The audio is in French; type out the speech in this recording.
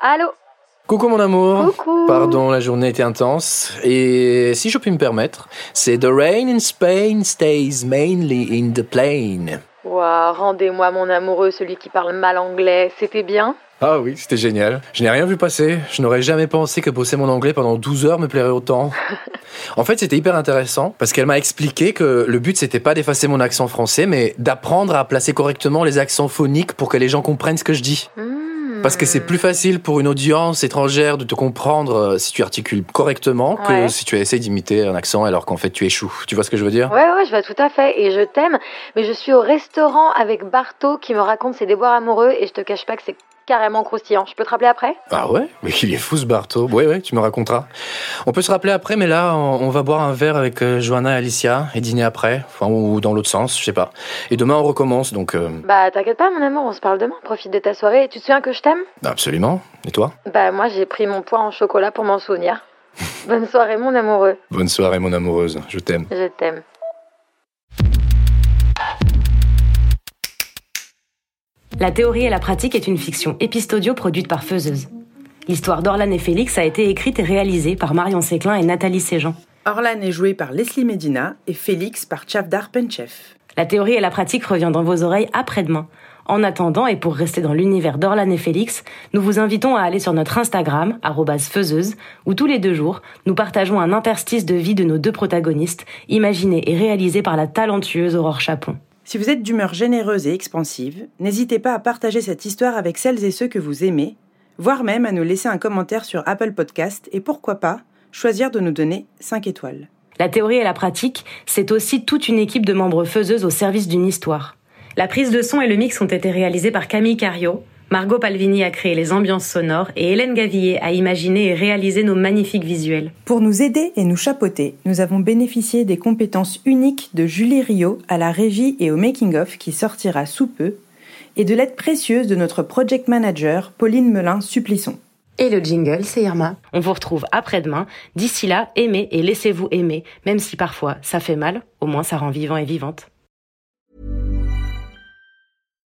Allô Coucou mon amour. Coucou. Pardon, la journée était intense. Et si je puis me permettre, c'est The rain in Spain stays mainly in the plain. Ouah, rendez-moi mon amoureux, celui qui parle mal anglais. C'était bien Ah oui, c'était génial. Je n'ai rien vu passer. Je n'aurais jamais pensé que bosser mon anglais pendant 12 heures me plairait autant. En fait, c'était hyper intéressant parce qu'elle m'a expliqué que le but c'était pas d'effacer mon accent français, mais d'apprendre à placer correctement les accents phoniques pour que les gens comprennent ce que je dis. Hmm. Parce que c'est plus facile pour une audience étrangère de te comprendre euh, si tu articules correctement que Ouais. si tu essaies d'imiter un accent alors qu'en fait tu échoues. Tu vois ce que je veux dire? Ouais, ouais, je vois tout à fait. Et je t'aime. Mais je suis au restaurant avec Barto qui me raconte ses déboires amoureux et je te cache pas que c'est carrément croustillant. Je peux te rappeler après? Ah ouais? Mais il est fou ce Barto. Ouais, ouais, tu me raconteras. On peut se rappeler après, mais là, on va boire un verre avec euh, Johanna et Alicia et dîner après. Enfin, ou dans l'autre sens, je sais pas. Et demain, on recommence, donc... euh, Bah, t'inquiète pas, mon amour, on se parle demain. Profite de ta soirée. Et tu te souviens que je t'aime? Absolument. Et toi? Bah, moi, j'ai pris mon poids en chocolat pour m'en souvenir. Bonne soirée, mon amoureux. Bonne soirée, mon amoureuse. Je t'aime. Je t'aime. La théorie et la pratique est une fiction épistodio produite par Feuzeuse. L'histoire d'Orlan et Félix a été écrite et réalisée par Marion Séclin et Nathalie Séjean. Orlan est joué par Leslie Medina et Félix par Chavdar Penchev. La théorie et la pratique revient dans vos oreilles après-demain. En attendant, et pour rester dans l'univers d'Orlan et Félix, nous vous invitons à aller sur notre Instagram, arrobase feuzeuse, où tous les deux jours, nous partageons un interstice de vie de nos deux protagonistes, imaginé et réalisé par la talentueuse Aurore Chapon. Si vous êtes d'humeur généreuse et expansive, n'hésitez pas à partager cette histoire avec celles et ceux que vous aimez, voire même à nous laisser un commentaire sur Apple Podcast et pourquoi pas choisir de nous donner 5 étoiles. La théorie et la pratique, c'est aussi toute une équipe de membres faiseuses au service d'une histoire. La prise de son et le mix ont été réalisés par Camille Cario, Margot Palvini a créé les ambiances sonores et Hélène Gavillier a imaginé et réalisé nos magnifiques visuels. Pour nous aider et nous chapeauter, nous avons bénéficié des compétences uniques de Julie Rio à la régie et au making-of qui sortira sous peu, et de l'aide précieuse de notre project manager Pauline Melin-Supplisson. Et le jingle, c'est Irma. On vous retrouve après-demain. D'ici là, aimez et laissez-vous aimer, même si parfois ça fait mal, au moins ça rend vivant et vivante.